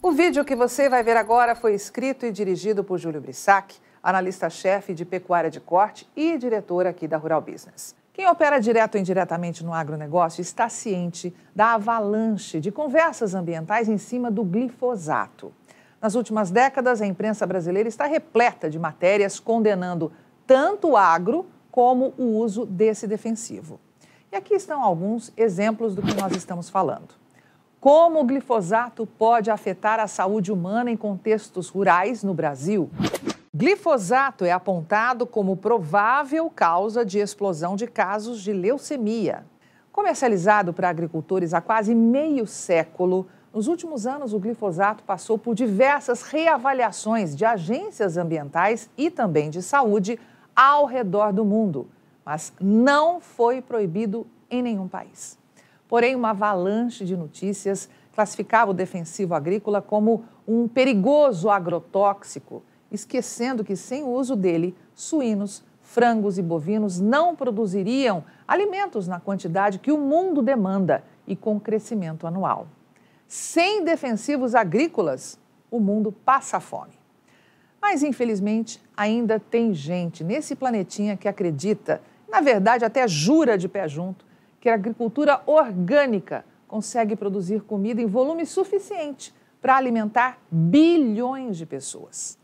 O vídeo que você vai ver agora foi escrito e dirigido por Júlio Brissac, analista-chefe de pecuária de corte e diretor aqui da Rural Business. Quem opera direto ou indiretamente no agronegócio está ciente da avalanche de conversas ambientais em cima do glifosato. Nas últimas décadas, a imprensa brasileira está repleta de matérias condenando tanto o agro como o uso desse defensivo. E aqui estão alguns exemplos do que nós estamos falando. Como o glifosato pode afetar a saúde humana em contextos rurais no Brasil? Glifosato é apontado como provável causa de explosão de casos de leucemia. Comercializado para agricultores há quase meio século, nos últimos anos o glifosato passou por diversas reavaliações de agências ambientais e também de saúde ao redor do mundo, mas não foi proibido em nenhum país. Porém, uma avalanche de notícias classificava o defensivo agrícola como um perigoso agrotóxico, esquecendo que, sem o uso dele, suínos, frangos e bovinos não produziriam alimentos na quantidade que o mundo demanda e com crescimento anual. Sem defensivos agrícolas, o mundo passa fome. Mas, infelizmente, ainda tem gente nesse planetinha que acredita, na verdade, até jura de pé junto, que a agricultura orgânica consegue produzir comida em volume suficiente para alimentar bilhões de pessoas.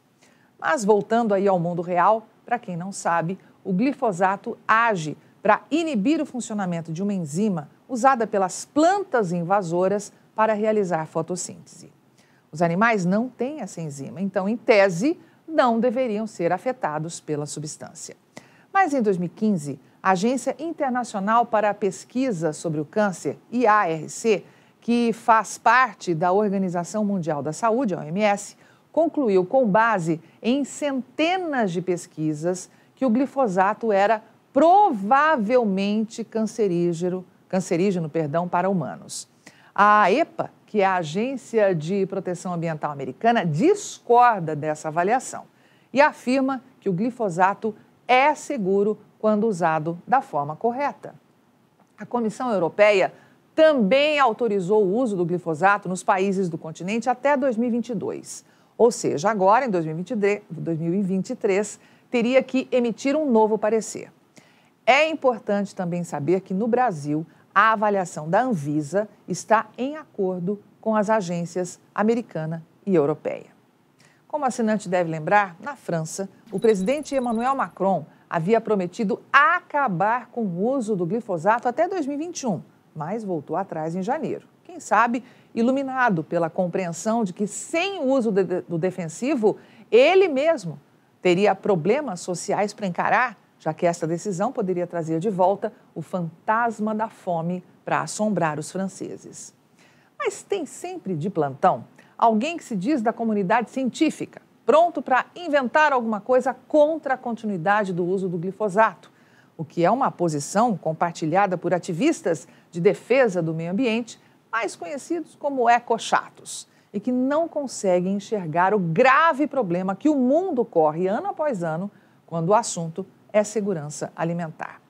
Mas voltando aí ao mundo real, para quem não sabe, o glifosato age para inibir o funcionamento de uma enzima usada pelas plantas invasoras para realizar fotossíntese. Os animais não têm essa enzima, então, em tese, não deveriam ser afetados pela substância. Mas em 2015, a Agência Internacional para a Pesquisa sobre o Câncer, IARC, que faz parte da Organização Mundial da Saúde, a OMS, concluiu, com base em centenas de pesquisas, que o glifosato era provavelmente cancerígeno, cancerígeno perdão, para humanos. A EPA, que é a Agência de Proteção Ambiental Americana, discorda dessa avaliação e afirma que o glifosato é seguro quando usado da forma correta. A Comissão Europeia também autorizou o uso do glifosato nos países do continente até 2022. Ou seja, agora, em 2023, 2023 teria que emitir um novo parecer. É importante também saber que no Brasil, a avaliação da Anvisa está em acordo com as agências americana e europeia. Como assinante deve lembrar, na França, o presidente Emmanuel Macron havia prometido acabar com o uso do glifosato até 2021, mas voltou atrás em janeiro. Quem sabe, iluminado pela compreensão de que sem o uso de, do defensivo, ele mesmo teria problemas sociais para encarar, já que esta decisão poderia trazer de volta o fantasma da fome para assombrar os franceses. Mas tem sempre de plantão alguém que se diz da comunidade científica pronto para inventar alguma coisa contra a continuidade do uso do glifosato, o que é uma posição compartilhada por ativistas de defesa do meio ambiente, mais conhecidos como ecochatos, e que não conseguem enxergar o grave problema que o mundo corre ano após ano quando o assunto é segurança alimentar.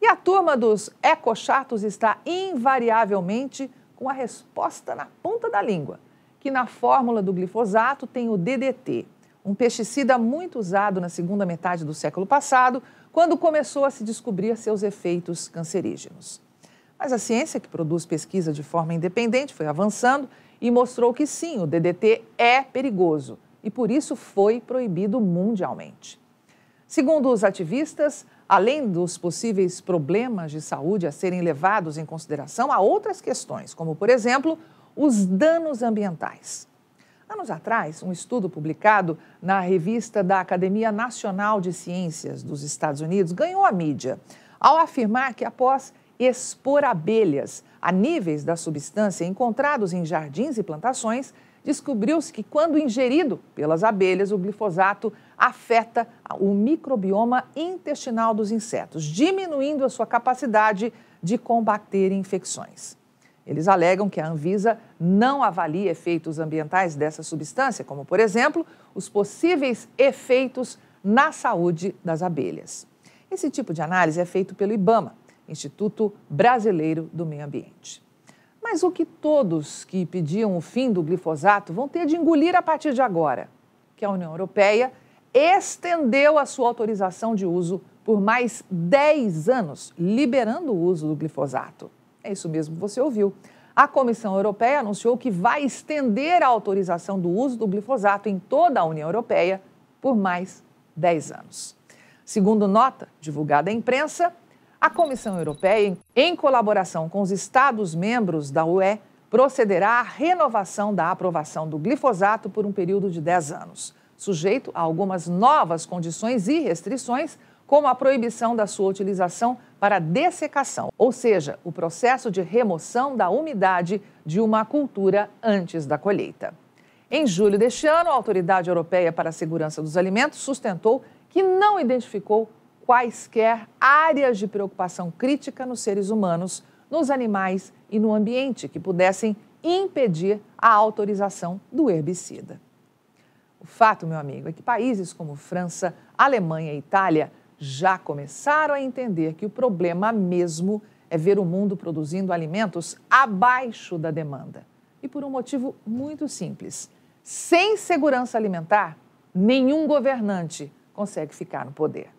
E a turma dos ecochatos está invariavelmente com a resposta na ponta da língua, que na fórmula do glifosato tem o DDT, um pesticida muito usado na segunda metade do século passado, quando começou a se descobrir seus efeitos cancerígenos. Mas a ciência, que produz pesquisa de forma independente, foi avançando e mostrou que sim, o DDT é perigoso e por isso foi proibido mundialmente. Segundo os ativistas, além dos possíveis problemas de saúde a serem levados em consideração, há outras questões, como, por exemplo, os danos ambientais. Anos atrás, um estudo publicado na revista da Academia Nacional de Ciências dos Estados Unidos ganhou a mídia ao afirmar que, após expor abelhas a níveis da substância encontrados em jardins e plantações, descobriu-se que, quando ingerido pelas abelhas, o glifosato afeta o microbioma intestinal dos insetos, diminuindo a sua capacidade de combater infecções. Eles alegam que a Anvisa não avalia efeitos ambientais dessa substância, como, por exemplo, os possíveis efeitos na saúde das abelhas. Esse tipo de análise é feito pelo IBAMA, Instituto Brasileiro do Meio Ambiente. Mas o que todos que pediam o fim do glifosato vão ter de engolir a partir de agora? Que a União Europeia estendeu a sua autorização de uso por mais 10 anos, liberando o uso do glifosato. É isso mesmo você ouviu. A Comissão Europeia anunciou que vai estender a autorização do uso do glifosato em toda a União Europeia por mais 10 anos. Segundo nota divulgada à imprensa, a Comissão Europeia, em colaboração com os Estados-membros da UE, procederá à renovação da aprovação do glifosato por um período de 10 anos, sujeito a algumas novas condições e restrições, como a proibição da sua utilização para dessecação, ou seja, o processo de remoção da umidade de uma cultura antes da colheita. Em julho deste ano, a Autoridade Europeia para a Segurança dos Alimentos sustentou que não identificou quaisquer áreas de preocupação crítica nos seres humanos, nos animais e no ambiente que pudessem impedir a autorização do herbicida. O fato, meu amigo, é que países como França, Alemanha e Itália já começaram a entender que o problema mesmo é ver o mundo produzindo alimentos abaixo da demanda. E por um motivo muito simples: sem segurança alimentar, nenhum governante consegue ficar no poder.